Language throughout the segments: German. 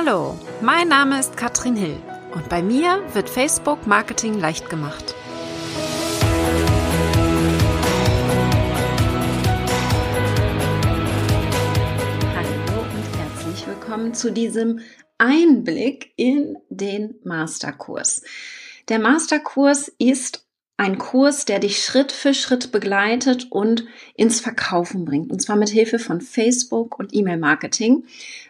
Hallo, mein Name ist Katrin Hill und bei mir wird Facebook Marketing leicht gemacht. Hallo und herzlich willkommen zu diesem Einblick in den Masterkurs. Der Masterkurs ist ein Kurs, der dich Schritt für Schritt begleitet und ins Verkaufen bringt. Und zwar mit Hilfe von Facebook und E-Mail-Marketing.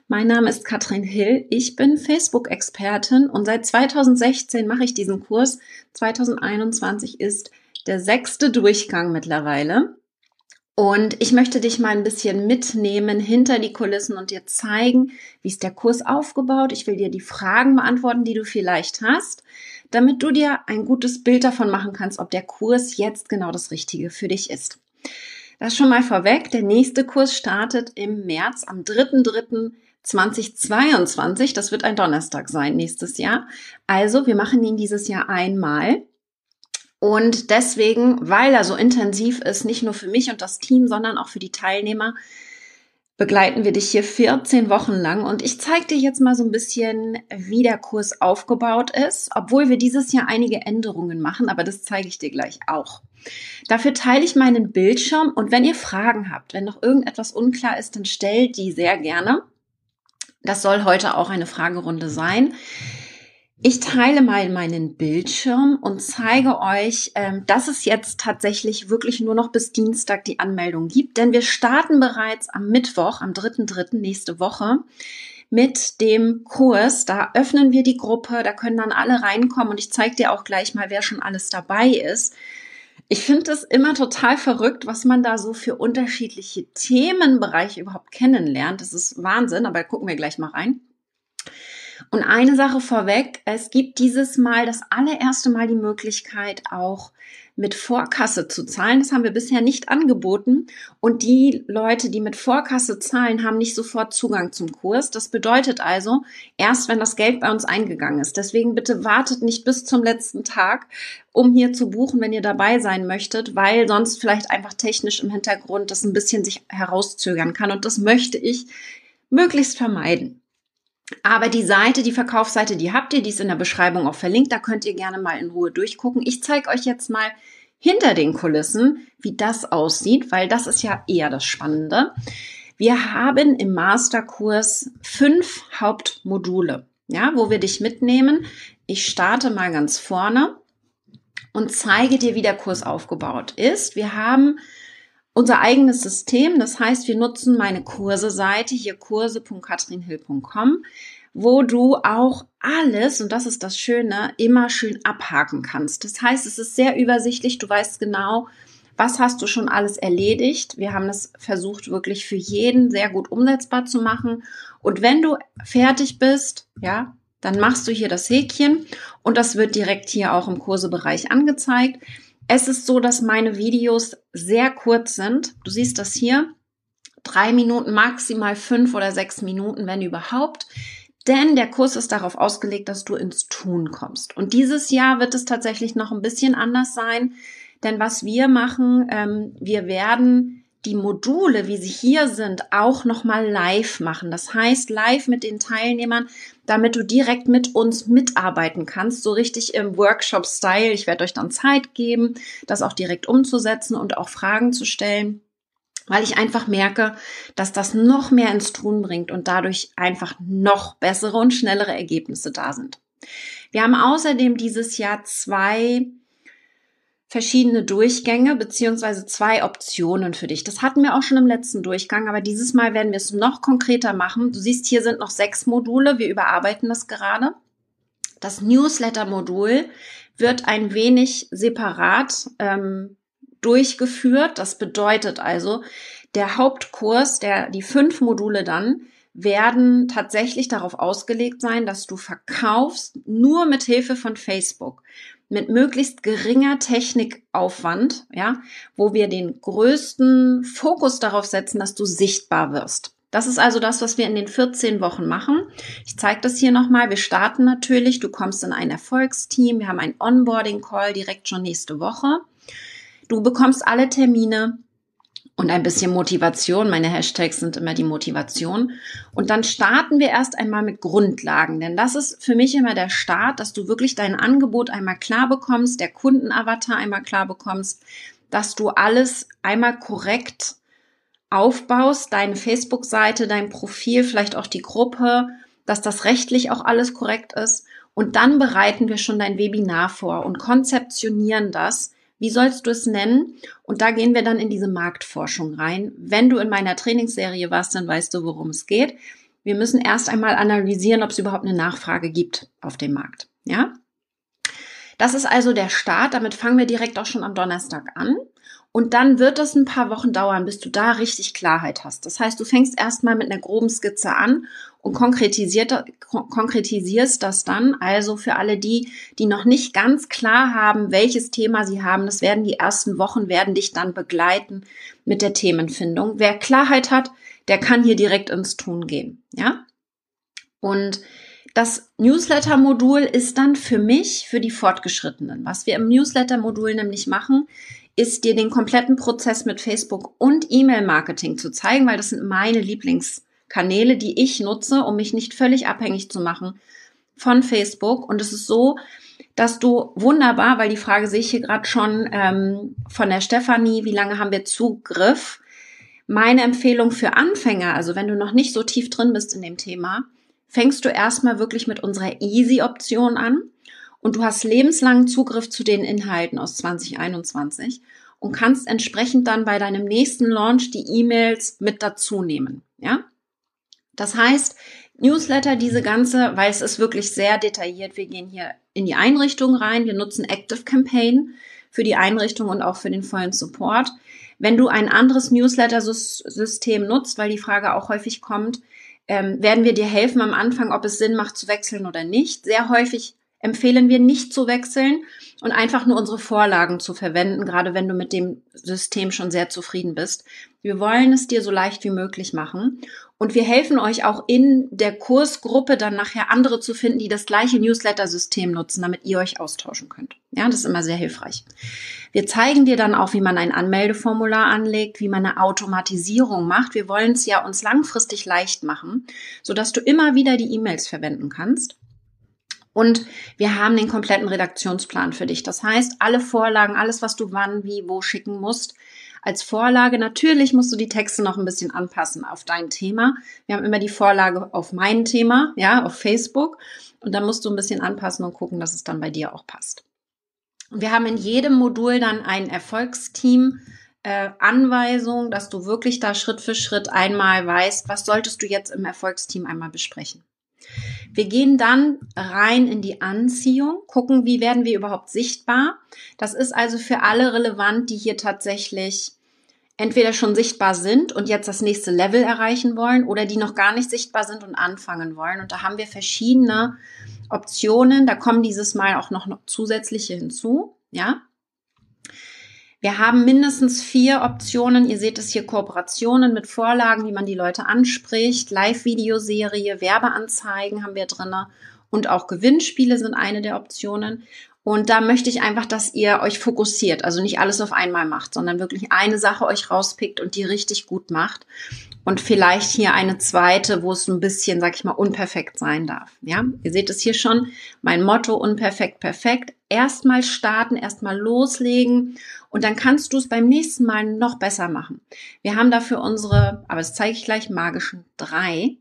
Mein Name ist Katrin Hill. Ich bin Facebook-Expertin und seit 2016 mache ich diesen Kurs. 2021 ist der sechste Durchgang mittlerweile. Und ich möchte dich mal ein bisschen mitnehmen hinter die Kulissen und dir zeigen, wie ist der Kurs aufgebaut. Ich will dir die Fragen beantworten, die du vielleicht hast damit du dir ein gutes Bild davon machen kannst, ob der Kurs jetzt genau das Richtige für dich ist. Das schon mal vorweg. Der nächste Kurs startet im März am 3.3.2022. Das wird ein Donnerstag sein nächstes Jahr. Also wir machen ihn dieses Jahr einmal. Und deswegen, weil er so intensiv ist, nicht nur für mich und das Team, sondern auch für die Teilnehmer, begleiten wir dich hier 14 Wochen lang und ich zeige dir jetzt mal so ein bisschen, wie der Kurs aufgebaut ist, obwohl wir dieses Jahr einige Änderungen machen, aber das zeige ich dir gleich auch. Dafür teile ich meinen Bildschirm und wenn ihr Fragen habt, wenn noch irgendetwas unklar ist, dann stellt die sehr gerne. Das soll heute auch eine Fragerunde sein. Ich teile mal meinen Bildschirm und zeige euch, ähm, dass es jetzt tatsächlich wirklich nur noch bis Dienstag die Anmeldung gibt, denn wir starten bereits am Mittwoch, am 3.3. nächste Woche mit dem Kurs. Da öffnen wir die Gruppe, da können dann alle reinkommen und ich zeige dir auch gleich mal, wer schon alles dabei ist. Ich finde es immer total verrückt, was man da so für unterschiedliche Themenbereiche überhaupt kennenlernt. Das ist Wahnsinn, aber gucken wir gleich mal rein. Und eine Sache vorweg, es gibt dieses Mal das allererste Mal die Möglichkeit auch mit Vorkasse zu zahlen. Das haben wir bisher nicht angeboten. Und die Leute, die mit Vorkasse zahlen, haben nicht sofort Zugang zum Kurs. Das bedeutet also, erst wenn das Geld bei uns eingegangen ist. Deswegen bitte wartet nicht bis zum letzten Tag, um hier zu buchen, wenn ihr dabei sein möchtet, weil sonst vielleicht einfach technisch im Hintergrund das ein bisschen sich herauszögern kann. Und das möchte ich möglichst vermeiden. Aber die Seite, die Verkaufsseite, die habt ihr, die ist in der Beschreibung auch verlinkt. Da könnt ihr gerne mal in Ruhe durchgucken. Ich zeige euch jetzt mal hinter den Kulissen, wie das aussieht, weil das ist ja eher das Spannende. Wir haben im Masterkurs fünf Hauptmodule, ja, wo wir dich mitnehmen. Ich starte mal ganz vorne und zeige dir, wie der Kurs aufgebaut ist. Wir haben unser eigenes System. Das heißt, wir nutzen meine Kurse-Seite, hier kurse.katrinhill.com, wo du auch alles, und das ist das Schöne, immer schön abhaken kannst. Das heißt, es ist sehr übersichtlich. Du weißt genau, was hast du schon alles erledigt. Wir haben es versucht, wirklich für jeden sehr gut umsetzbar zu machen. Und wenn du fertig bist, ja, dann machst du hier das Häkchen und das wird direkt hier auch im Kursebereich angezeigt. Es ist so, dass meine Videos sehr kurz sind. Du siehst das hier. Drei Minuten, maximal fünf oder sechs Minuten, wenn überhaupt. Denn der Kurs ist darauf ausgelegt, dass du ins Tun kommst. Und dieses Jahr wird es tatsächlich noch ein bisschen anders sein. Denn was wir machen, ähm, wir werden die Module, wie sie hier sind, auch nochmal live machen. Das heißt, live mit den Teilnehmern, damit du direkt mit uns mitarbeiten kannst, so richtig im Workshop-Style. Ich werde euch dann Zeit geben, das auch direkt umzusetzen und auch Fragen zu stellen, weil ich einfach merke, dass das noch mehr ins Tun bringt und dadurch einfach noch bessere und schnellere Ergebnisse da sind. Wir haben außerdem dieses Jahr zwei verschiedene Durchgänge beziehungsweise zwei Optionen für dich. Das hatten wir auch schon im letzten Durchgang, aber dieses Mal werden wir es noch konkreter machen. Du siehst, hier sind noch sechs Module. Wir überarbeiten das gerade. Das Newsletter-Modul wird ein wenig separat ähm, durchgeführt. Das bedeutet also, der Hauptkurs, der, die fünf Module dann, werden tatsächlich darauf ausgelegt sein, dass du verkaufst nur mit Hilfe von Facebook mit möglichst geringer Technikaufwand, ja, wo wir den größten Fokus darauf setzen, dass du sichtbar wirst. Das ist also das, was wir in den 14 Wochen machen. Ich zeige das hier nochmal. Wir starten natürlich. Du kommst in ein Erfolgsteam. Wir haben einen Onboarding-Call direkt schon nächste Woche. Du bekommst alle Termine und ein bisschen Motivation. Meine Hashtags sind immer die Motivation. Und dann starten wir erst einmal mit Grundlagen, denn das ist für mich immer der Start, dass du wirklich dein Angebot einmal klar bekommst, der Kundenavatar einmal klar bekommst, dass du alles einmal korrekt aufbaust, deine Facebook-Seite, dein Profil, vielleicht auch die Gruppe, dass das rechtlich auch alles korrekt ist. Und dann bereiten wir schon dein Webinar vor und konzeptionieren das wie sollst du es nennen? Und da gehen wir dann in diese Marktforschung rein. Wenn du in meiner Trainingsserie warst, dann weißt du, worum es geht. Wir müssen erst einmal analysieren, ob es überhaupt eine Nachfrage gibt auf dem Markt. Ja? Das ist also der Start. Damit fangen wir direkt auch schon am Donnerstag an. Und dann wird es ein paar Wochen dauern, bis du da richtig Klarheit hast. Das heißt, du fängst erstmal mit einer groben Skizze an und konkretisierst das dann. Also für alle die, die noch nicht ganz klar haben, welches Thema sie haben, das werden die ersten Wochen, werden dich dann begleiten mit der Themenfindung. Wer Klarheit hat, der kann hier direkt ins Tun gehen. Ja? Und das Newsletter-Modul ist dann für mich, für die Fortgeschrittenen. Was wir im Newsletter-Modul nämlich machen, ist dir den kompletten Prozess mit Facebook und E-Mail-Marketing zu zeigen, weil das sind meine Lieblingskanäle, die ich nutze, um mich nicht völlig abhängig zu machen von Facebook. Und es ist so, dass du wunderbar, weil die Frage sehe ich hier gerade schon ähm, von der Stefanie, wie lange haben wir Zugriff? Meine Empfehlung für Anfänger, also wenn du noch nicht so tief drin bist in dem Thema, fängst du erstmal wirklich mit unserer Easy-Option an und du hast lebenslangen Zugriff zu den Inhalten aus 2021 und kannst entsprechend dann bei deinem nächsten Launch die E-Mails mit dazu nehmen. Ja? Das heißt, Newsletter, diese ganze, weil es ist wirklich sehr detailliert. Wir gehen hier in die Einrichtung rein. Wir nutzen Active Campaign für die Einrichtung und auch für den vollen Support. Wenn du ein anderes Newsletter-System nutzt, weil die Frage auch häufig kommt, ähm, werden wir dir helfen am Anfang, ob es Sinn macht zu wechseln oder nicht. Sehr häufig empfehlen wir nicht zu wechseln und einfach nur unsere Vorlagen zu verwenden, gerade wenn du mit dem System schon sehr zufrieden bist. Wir wollen es dir so leicht wie möglich machen und wir helfen euch auch in der Kursgruppe dann nachher andere zu finden, die das gleiche Newsletter-System nutzen, damit ihr euch austauschen könnt. Ja, das ist immer sehr hilfreich. Wir zeigen dir dann auch, wie man ein Anmeldeformular anlegt, wie man eine Automatisierung macht. Wir wollen es ja uns langfristig leicht machen, sodass du immer wieder die E-Mails verwenden kannst. Und wir haben den kompletten Redaktionsplan für dich. Das heißt, alle Vorlagen, alles, was du wann, wie, wo schicken musst, als Vorlage. Natürlich musst du die Texte noch ein bisschen anpassen auf dein Thema. Wir haben immer die Vorlage auf mein Thema, ja, auf Facebook. Und dann musst du ein bisschen anpassen und gucken, dass es dann bei dir auch passt. Und wir haben in jedem Modul dann ein Erfolgsteam, äh, Anweisung, dass du wirklich da Schritt für Schritt einmal weißt, was solltest du jetzt im Erfolgsteam einmal besprechen. Wir gehen dann rein in die Anziehung, gucken, wie werden wir überhaupt sichtbar. Das ist also für alle relevant, die hier tatsächlich entweder schon sichtbar sind und jetzt das nächste Level erreichen wollen oder die noch gar nicht sichtbar sind und anfangen wollen. Und da haben wir verschiedene Optionen. Da kommen dieses Mal auch noch zusätzliche hinzu. Ja, wir haben mindestens vier Optionen. Ihr seht es hier Kooperationen mit Vorlagen, wie man die Leute anspricht, Live-Videoserie, Werbeanzeigen haben wir drinne und auch Gewinnspiele sind eine der Optionen. Und da möchte ich einfach, dass ihr euch fokussiert, also nicht alles auf einmal macht, sondern wirklich eine Sache euch rauspickt und die richtig gut macht. Und vielleicht hier eine zweite, wo es ein bisschen, sag ich mal, unperfekt sein darf. Ja, ihr seht es hier schon. Mein Motto unperfekt, perfekt. Erstmal starten, erstmal loslegen und dann kannst du es beim nächsten Mal noch besser machen. Wir haben dafür unsere, aber das zeige ich gleich, magischen drei.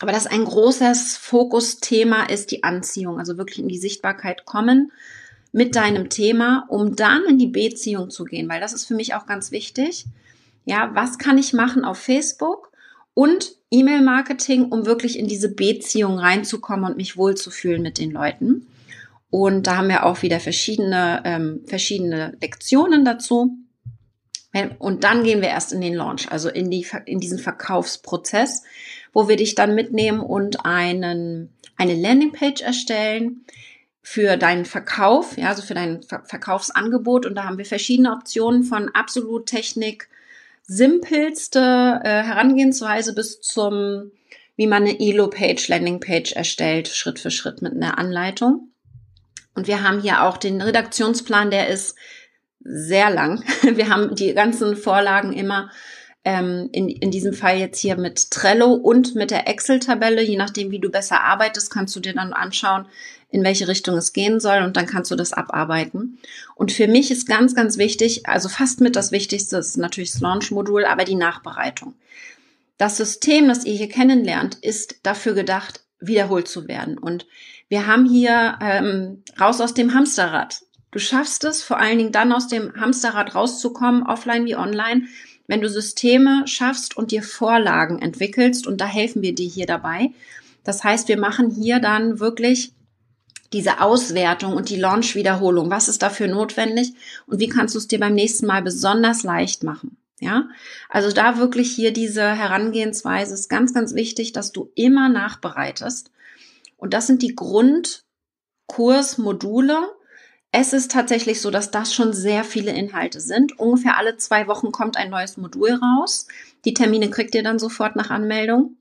Aber das ein großes Fokusthema ist die Anziehung, also wirklich in die Sichtbarkeit kommen mit deinem Thema, um dann in die Beziehung zu gehen, weil das ist für mich auch ganz wichtig. Ja, was kann ich machen auf Facebook und E-Mail-Marketing, um wirklich in diese Beziehung reinzukommen und mich wohlzufühlen mit den Leuten? Und da haben wir auch wieder verschiedene, ähm, verschiedene Lektionen dazu. Und dann gehen wir erst in den Launch, also in, die, in diesen Verkaufsprozess, wo wir dich dann mitnehmen und einen, eine Landingpage erstellen für deinen Verkauf, ja, also für dein Ver Verkaufsangebot. Und da haben wir verschiedene Optionen von absolut Technik, simpelste äh, Herangehensweise bis zum, wie man eine Elo-Page, Landingpage erstellt, Schritt für Schritt mit einer Anleitung. Und wir haben hier auch den Redaktionsplan, der ist sehr lang. Wir haben die ganzen Vorlagen immer ähm, in, in diesem Fall jetzt hier mit Trello und mit der Excel-Tabelle. Je nachdem, wie du besser arbeitest, kannst du dir dann anschauen, in welche Richtung es gehen soll und dann kannst du das abarbeiten. Und für mich ist ganz, ganz wichtig, also fast mit das Wichtigste ist natürlich das Launch-Modul, aber die Nachbereitung. Das System, das ihr hier kennenlernt, ist dafür gedacht, wiederholt zu werden. Und wir haben hier ähm, raus aus dem Hamsterrad. Du schaffst es vor allen Dingen dann aus dem Hamsterrad rauszukommen, offline wie online, wenn du Systeme schaffst und dir Vorlagen entwickelst. Und da helfen wir dir hier dabei. Das heißt, wir machen hier dann wirklich diese Auswertung und die Launch-Wiederholung. Was ist dafür notwendig und wie kannst du es dir beim nächsten Mal besonders leicht machen? Ja, also da wirklich hier diese Herangehensweise ist ganz, ganz wichtig, dass du immer nachbereitest. Und das sind die Grundkursmodule. Es ist tatsächlich so, dass das schon sehr viele Inhalte sind. Ungefähr alle zwei Wochen kommt ein neues Modul raus. Die Termine kriegt ihr dann sofort nach Anmeldung.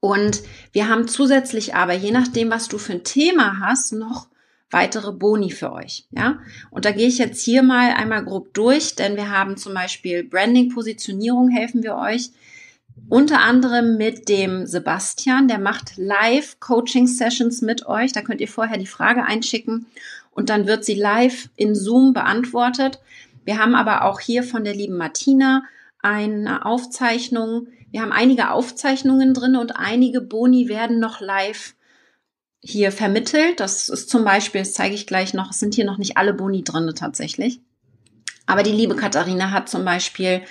Und wir haben zusätzlich aber, je nachdem, was du für ein Thema hast, noch weitere Boni für euch. Ja, und da gehe ich jetzt hier mal einmal grob durch, denn wir haben zum Beispiel Branding, Positionierung helfen wir euch. Unter anderem mit dem Sebastian, der macht live Coaching Sessions mit euch. Da könnt ihr vorher die Frage einschicken und dann wird sie live in Zoom beantwortet. Wir haben aber auch hier von der lieben Martina eine Aufzeichnung. Wir haben einige Aufzeichnungen drin und einige Boni werden noch live hier vermittelt. Das ist zum Beispiel, das zeige ich gleich noch, es sind hier noch nicht alle Boni drin tatsächlich. Aber die liebe Katharina hat zum Beispiel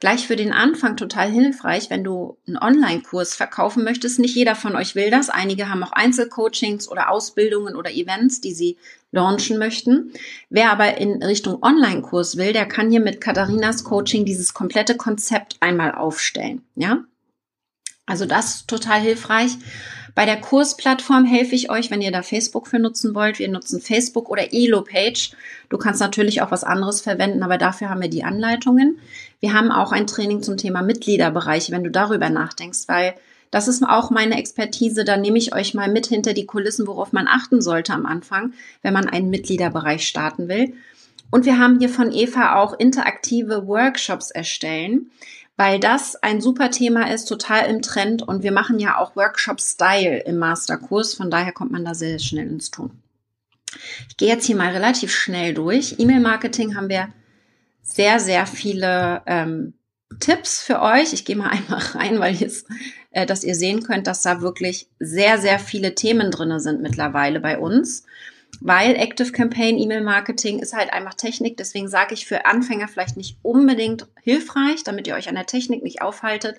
gleich für den Anfang total hilfreich, wenn du einen Online-Kurs verkaufen möchtest. Nicht jeder von euch will das. Einige haben auch Einzelcoachings oder Ausbildungen oder Events, die sie launchen möchten. Wer aber in Richtung Online-Kurs will, der kann hier mit Katharinas Coaching dieses komplette Konzept einmal aufstellen. Ja? Also das ist total hilfreich. Bei der Kursplattform helfe ich euch, wenn ihr da Facebook für nutzen wollt. Wir nutzen Facebook oder Elo-Page. Du kannst natürlich auch was anderes verwenden, aber dafür haben wir die Anleitungen. Wir haben auch ein Training zum Thema Mitgliederbereiche, wenn du darüber nachdenkst, weil das ist auch meine Expertise. Da nehme ich euch mal mit hinter die Kulissen, worauf man achten sollte am Anfang, wenn man einen Mitgliederbereich starten will. Und wir haben hier von Eva auch interaktive Workshops erstellen weil das ein super Thema ist, total im Trend und wir machen ja auch Workshop-Style im Masterkurs, von daher kommt man da sehr schnell ins Tun. Ich gehe jetzt hier mal relativ schnell durch. E-Mail-Marketing haben wir sehr, sehr viele ähm, Tipps für euch. Ich gehe mal einmal rein, weil jetzt, äh, dass ihr sehen könnt, dass da wirklich sehr, sehr viele Themen drinne sind mittlerweile bei uns weil Active Campaign E-Mail Marketing ist halt einfach Technik. Deswegen sage ich für Anfänger vielleicht nicht unbedingt hilfreich, damit ihr euch an der Technik nicht aufhaltet.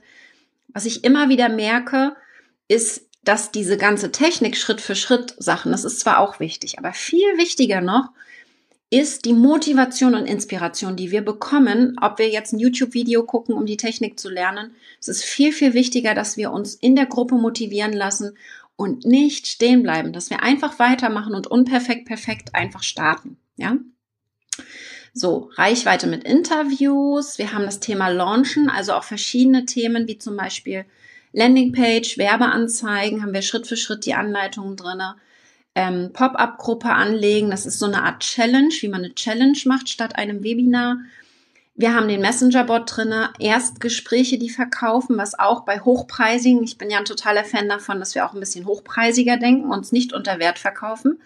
Was ich immer wieder merke, ist, dass diese ganze Technik Schritt für Schritt Sachen, das ist zwar auch wichtig, aber viel wichtiger noch ist die Motivation und Inspiration, die wir bekommen, ob wir jetzt ein YouTube-Video gucken, um die Technik zu lernen. Es ist viel, viel wichtiger, dass wir uns in der Gruppe motivieren lassen und nicht stehen bleiben, dass wir einfach weitermachen und unperfekt perfekt einfach starten, ja? So, Reichweite mit Interviews. Wir haben das Thema Launchen, also auch verschiedene Themen wie zum Beispiel Landingpage, Werbeanzeigen, haben wir Schritt für Schritt die Anleitungen drinne. Ähm, Pop-up-Gruppe anlegen, das ist so eine Art Challenge, wie man eine Challenge macht statt einem Webinar. Wir haben den Messenger-Bot drinne, Erstgespräche, die verkaufen, was auch bei hochpreisigen, ich bin ja ein totaler Fan davon, dass wir auch ein bisschen hochpreisiger denken, uns nicht unter Wert verkaufen.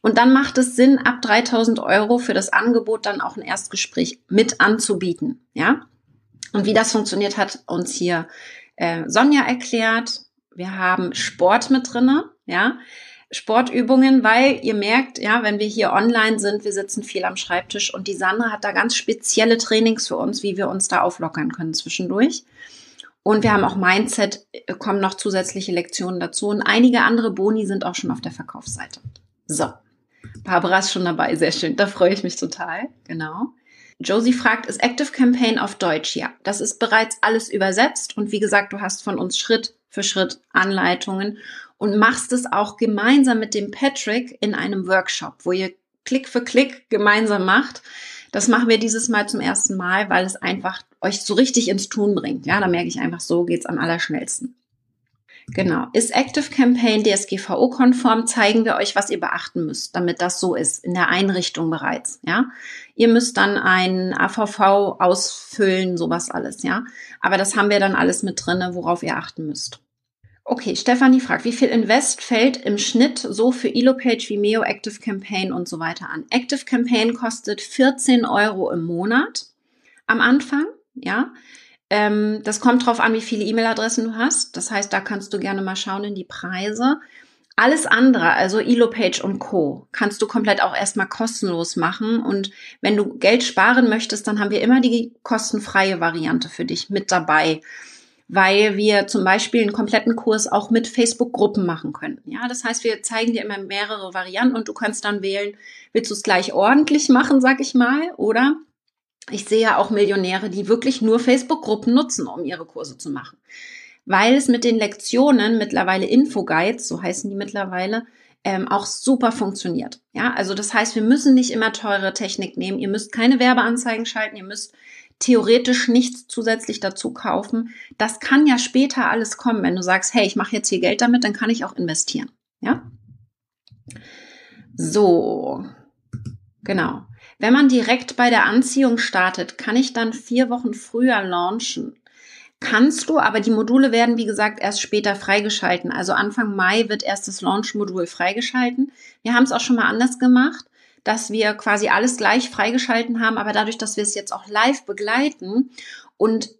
Und dann macht es Sinn, ab 3000 Euro für das Angebot dann auch ein Erstgespräch mit anzubieten, ja? Und wie das funktioniert, hat uns hier äh, Sonja erklärt. Wir haben Sport mit drinne, ja? Sportübungen, weil ihr merkt, ja, wenn wir hier online sind, wir sitzen viel am Schreibtisch und die Sandra hat da ganz spezielle Trainings für uns, wie wir uns da auflockern können zwischendurch. Und wir haben auch Mindset, äh, kommen noch zusätzliche Lektionen dazu und einige andere Boni sind auch schon auf der Verkaufsseite. So. Barbara ist schon dabei, sehr schön. Da freue ich mich total. Genau. Josie fragt, ist Active Campaign auf Deutsch? Ja, das ist bereits alles übersetzt und wie gesagt, du hast von uns Schritt für Schritt Anleitungen und machst es auch gemeinsam mit dem Patrick in einem Workshop, wo ihr Klick für Klick gemeinsam macht. Das machen wir dieses Mal zum ersten Mal, weil es einfach euch so richtig ins Tun bringt. Ja, da merke ich einfach, so geht's am allerschnellsten. Genau. Ist Active Campaign DSGVO-konform, zeigen wir euch, was ihr beachten müsst, damit das so ist, in der Einrichtung bereits, ja. Ihr müsst dann ein AVV ausfüllen, sowas alles, ja. Aber das haben wir dann alles mit drinne, worauf ihr achten müsst. Okay, Stefanie fragt, wie viel Invest fällt im Schnitt so für Elopage, Vimeo, Active Campaign und so weiter an? Active Campaign kostet 14 Euro im Monat am Anfang, ja. Ähm, das kommt drauf an, wie viele E-Mail-Adressen du hast. Das heißt, da kannst du gerne mal schauen in die Preise. Alles andere, also Elopage und Co., kannst du komplett auch erstmal kostenlos machen. Und wenn du Geld sparen möchtest, dann haben wir immer die kostenfreie Variante für dich mit dabei weil wir zum Beispiel einen kompletten Kurs auch mit Facebook-Gruppen machen können. Ja, das heißt, wir zeigen dir immer mehrere Varianten und du kannst dann wählen, willst du es gleich ordentlich machen, sag ich mal, oder ich sehe ja auch Millionäre, die wirklich nur Facebook-Gruppen nutzen, um ihre Kurse zu machen. Weil es mit den Lektionen mittlerweile Infoguides, so heißen die mittlerweile, ähm, auch super funktioniert. Ja, also das heißt, wir müssen nicht immer teure Technik nehmen. Ihr müsst keine Werbeanzeigen schalten. Ihr müsst theoretisch nichts zusätzlich dazu kaufen. Das kann ja später alles kommen. Wenn du sagst, hey, ich mache jetzt hier Geld damit, dann kann ich auch investieren. Ja? So, genau. Wenn man direkt bei der Anziehung startet, kann ich dann vier Wochen früher launchen. Kannst du, aber die Module werden, wie gesagt, erst später freigeschalten. Also Anfang Mai wird erst das Launch-Modul freigeschalten. Wir haben es auch schon mal anders gemacht dass wir quasi alles gleich freigeschalten haben, aber dadurch, dass wir es jetzt auch live begleiten und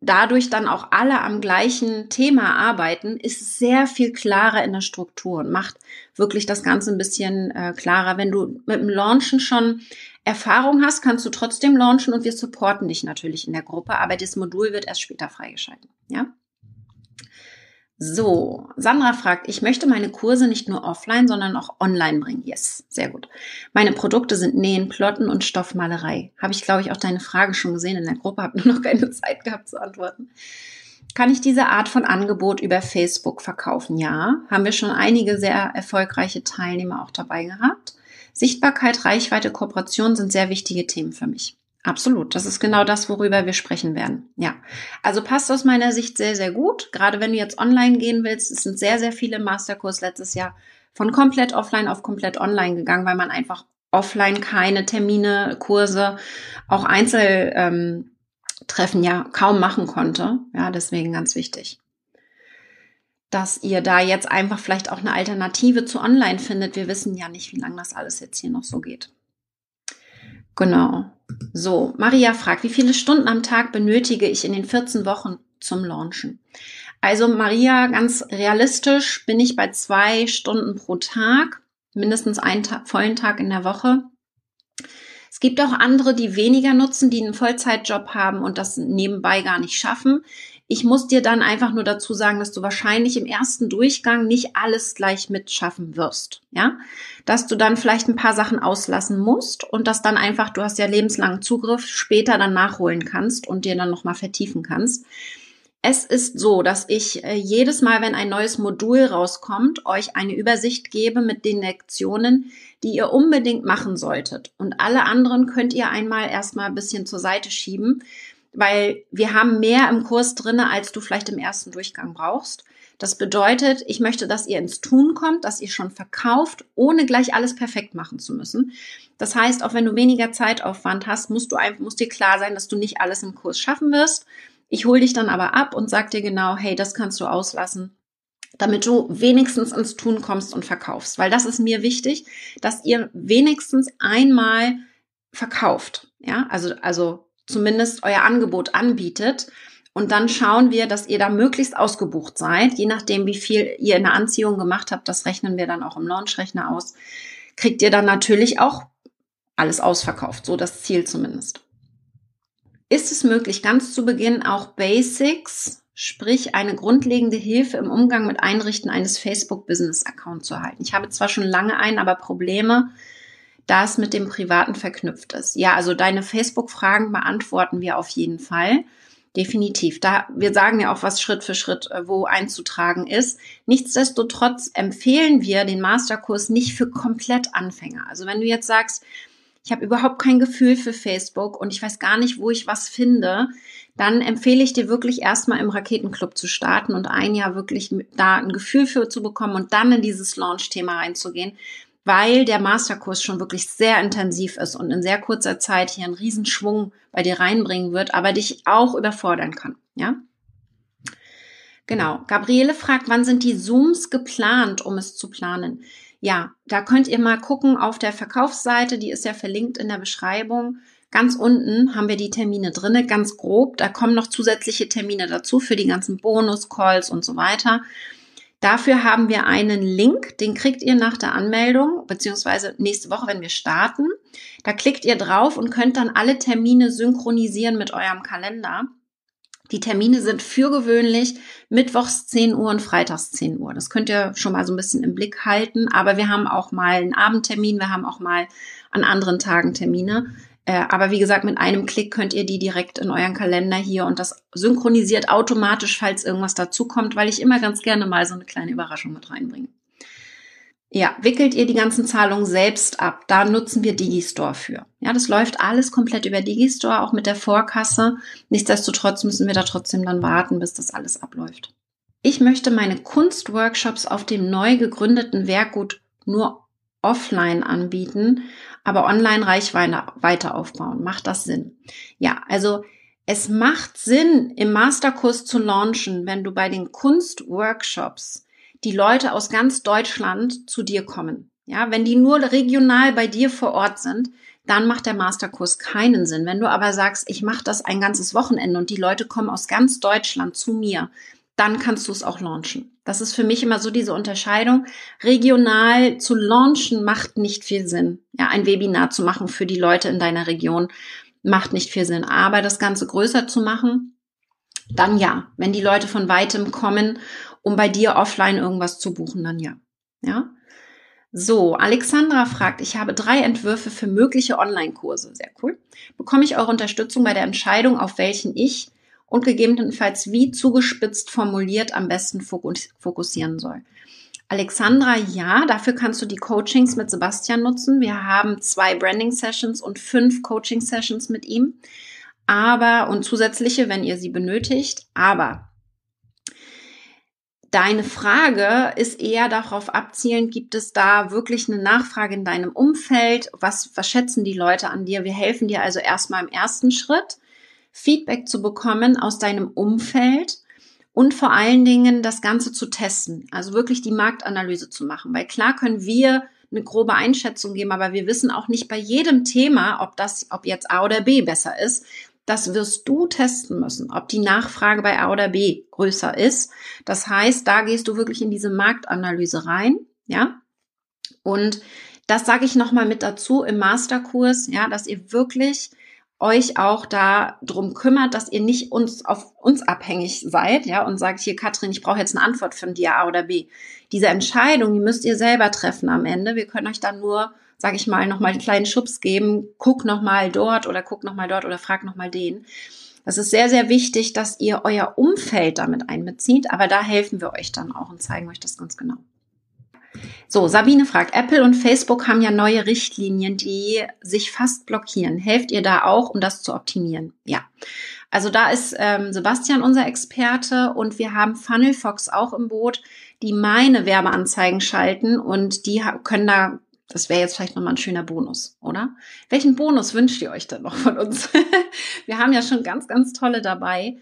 dadurch dann auch alle am gleichen Thema arbeiten, ist es sehr viel klarer in der Struktur und macht wirklich das Ganze ein bisschen äh, klarer. Wenn du mit dem Launchen schon Erfahrung hast, kannst du trotzdem launchen und wir supporten dich natürlich in der Gruppe, aber das Modul wird erst später freigeschalten. Ja? So, Sandra fragt, ich möchte meine Kurse nicht nur offline, sondern auch online bringen. Yes, sehr gut. Meine Produkte sind Nähen, Plotten und Stoffmalerei. Habe ich, glaube ich, auch deine Frage schon gesehen in der Gruppe, habe nur noch keine Zeit gehabt zu antworten. Kann ich diese Art von Angebot über Facebook verkaufen? Ja, haben wir schon einige sehr erfolgreiche Teilnehmer auch dabei gehabt. Sichtbarkeit, Reichweite, Kooperation sind sehr wichtige Themen für mich. Absolut. Das ist genau das, worüber wir sprechen werden. Ja. Also passt aus meiner Sicht sehr, sehr gut. Gerade wenn du jetzt online gehen willst, es sind sehr, sehr viele Masterkurs letztes Jahr von komplett offline auf komplett online gegangen, weil man einfach offline keine Termine, Kurse, auch Einzeltreffen ähm, ja kaum machen konnte. Ja, deswegen ganz wichtig. Dass ihr da jetzt einfach vielleicht auch eine Alternative zu online findet. Wir wissen ja nicht, wie lange das alles jetzt hier noch so geht. Genau. So, Maria fragt, wie viele Stunden am Tag benötige ich in den 14 Wochen zum Launchen? Also Maria, ganz realistisch bin ich bei zwei Stunden pro Tag, mindestens einen Tag, vollen Tag in der Woche. Es gibt auch andere, die weniger nutzen, die einen Vollzeitjob haben und das nebenbei gar nicht schaffen. Ich muss dir dann einfach nur dazu sagen, dass du wahrscheinlich im ersten Durchgang nicht alles gleich mitschaffen wirst. Ja, dass du dann vielleicht ein paar Sachen auslassen musst und dass dann einfach, du hast ja lebenslangen Zugriff, später dann nachholen kannst und dir dann nochmal vertiefen kannst. Es ist so, dass ich äh, jedes Mal, wenn ein neues Modul rauskommt, euch eine Übersicht gebe mit den Lektionen, die ihr unbedingt machen solltet. Und alle anderen könnt ihr einmal erstmal ein bisschen zur Seite schieben, weil wir haben mehr im Kurs drinne, als du vielleicht im ersten Durchgang brauchst. Das bedeutet, ich möchte, dass ihr ins Tun kommt, dass ihr schon verkauft, ohne gleich alles perfekt machen zu müssen. Das heißt, auch wenn du weniger Zeitaufwand hast, musst du einfach, muss dir klar sein, dass du nicht alles im Kurs schaffen wirst. Ich hole dich dann aber ab und sag dir genau, hey, das kannst du auslassen, damit du wenigstens ins Tun kommst und verkaufst. Weil das ist mir wichtig, dass ihr wenigstens einmal verkauft. Ja, also, also zumindest euer Angebot anbietet. Und dann schauen wir, dass ihr da möglichst ausgebucht seid. Je nachdem, wie viel ihr in der Anziehung gemacht habt, das rechnen wir dann auch im Launch-Rechner aus, kriegt ihr dann natürlich auch alles ausverkauft. So das Ziel zumindest. Ist es möglich, ganz zu Beginn auch Basics, sprich eine grundlegende Hilfe im Umgang mit Einrichten eines Facebook-Business-Accounts zu erhalten? Ich habe zwar schon lange einen, aber Probleme, da es mit dem Privaten verknüpft ist. Ja, also deine Facebook-Fragen beantworten wir auf jeden Fall. Definitiv. Da, wir sagen ja auch, was Schritt für Schritt äh, wo einzutragen ist. Nichtsdestotrotz empfehlen wir den Masterkurs nicht für komplett Anfänger. Also wenn du jetzt sagst, ich habe überhaupt kein Gefühl für Facebook und ich weiß gar nicht, wo ich was finde, dann empfehle ich dir wirklich erstmal im Raketenclub zu starten und ein Jahr wirklich da ein Gefühl für zu bekommen und dann in dieses Launch-Thema reinzugehen, weil der Masterkurs schon wirklich sehr intensiv ist und in sehr kurzer Zeit hier einen Riesenschwung bei dir reinbringen wird, aber dich auch überfordern kann, ja? Genau. Gabriele fragt, wann sind die Zooms geplant, um es zu planen? Ja, da könnt ihr mal gucken auf der Verkaufsseite, die ist ja verlinkt in der Beschreibung. Ganz unten haben wir die Termine drinne, ganz grob. Da kommen noch zusätzliche Termine dazu für die ganzen Bonus-Calls und so weiter. Dafür haben wir einen Link, den kriegt ihr nach der Anmeldung, beziehungsweise nächste Woche, wenn wir starten. Da klickt ihr drauf und könnt dann alle Termine synchronisieren mit eurem Kalender. Die Termine sind für gewöhnlich mittwochs 10 Uhr und freitags 10 Uhr. Das könnt ihr schon mal so ein bisschen im Blick halten. Aber wir haben auch mal einen Abendtermin, wir haben auch mal an anderen Tagen Termine. Äh, aber wie gesagt, mit einem Klick könnt ihr die direkt in euren Kalender hier und das synchronisiert automatisch, falls irgendwas dazukommt, weil ich immer ganz gerne mal so eine kleine Überraschung mit reinbringe. Ja, wickelt ihr die ganzen Zahlungen selbst ab. Da nutzen wir Digistore für. Ja, das läuft alles komplett über Digistore, auch mit der Vorkasse. Nichtsdestotrotz müssen wir da trotzdem dann warten, bis das alles abläuft. Ich möchte meine Kunstworkshops auf dem neu gegründeten Werkgut nur offline anbieten, aber online Reichweite weiter aufbauen. Macht das Sinn? Ja, also es macht Sinn, im Masterkurs zu launchen, wenn du bei den Kunstworkshops die Leute aus ganz Deutschland zu dir kommen. Ja, wenn die nur regional bei dir vor Ort sind, dann macht der Masterkurs keinen Sinn. Wenn du aber sagst, ich mache das ein ganzes Wochenende und die Leute kommen aus ganz Deutschland zu mir, dann kannst du es auch launchen. Das ist für mich immer so diese Unterscheidung. Regional zu launchen macht nicht viel Sinn. Ja, ein Webinar zu machen für die Leute in deiner Region macht nicht viel Sinn. Aber das Ganze größer zu machen, dann ja. Wenn die Leute von weitem kommen um bei dir offline irgendwas zu buchen, dann ja. Ja. So, Alexandra fragt, ich habe drei Entwürfe für mögliche Online-Kurse. Sehr cool. Bekomme ich eure Unterstützung bei der Entscheidung, auf welchen ich und gegebenenfalls wie zugespitzt formuliert am besten fokussieren soll? Alexandra, ja, dafür kannst du die Coachings mit Sebastian nutzen. Wir haben zwei Branding-Sessions und fünf Coaching-Sessions mit ihm. Aber, und zusätzliche, wenn ihr sie benötigt. Aber Deine Frage ist eher darauf abzielend, gibt es da wirklich eine Nachfrage in deinem Umfeld? Was, was schätzen die Leute an dir? Wir helfen dir also erstmal im ersten Schritt, Feedback zu bekommen aus deinem Umfeld und vor allen Dingen das Ganze zu testen, also wirklich die Marktanalyse zu machen. Weil klar können wir eine grobe Einschätzung geben, aber wir wissen auch nicht bei jedem Thema, ob das, ob jetzt A oder B besser ist, das wirst du testen müssen, ob die Nachfrage bei A oder B größer ist. Das heißt, da gehst du wirklich in diese Marktanalyse rein, ja. Und das sage ich nochmal mit dazu im Masterkurs, ja, dass ihr wirklich euch auch da drum kümmert, dass ihr nicht uns auf uns abhängig seid, ja, und sagt hier, Katrin, ich brauche jetzt eine Antwort von dir, A oder B. Diese Entscheidung, die müsst ihr selber treffen am Ende. Wir können euch dann nur sage ich mal, nochmal einen kleinen Schubs geben, guck nochmal dort oder guck nochmal dort oder frag nochmal den. Das ist sehr, sehr wichtig, dass ihr euer Umfeld damit einbezieht, aber da helfen wir euch dann auch und zeigen euch das ganz genau. So, Sabine fragt, Apple und Facebook haben ja neue Richtlinien, die sich fast blockieren. Helft ihr da auch, um das zu optimieren? Ja. Also da ist ähm, Sebastian unser Experte und wir haben Funnelfox auch im Boot, die meine Werbeanzeigen schalten und die können da das wäre jetzt vielleicht nochmal ein schöner Bonus, oder? Welchen Bonus wünscht ihr euch denn noch von uns? wir haben ja schon ganz, ganz tolle dabei.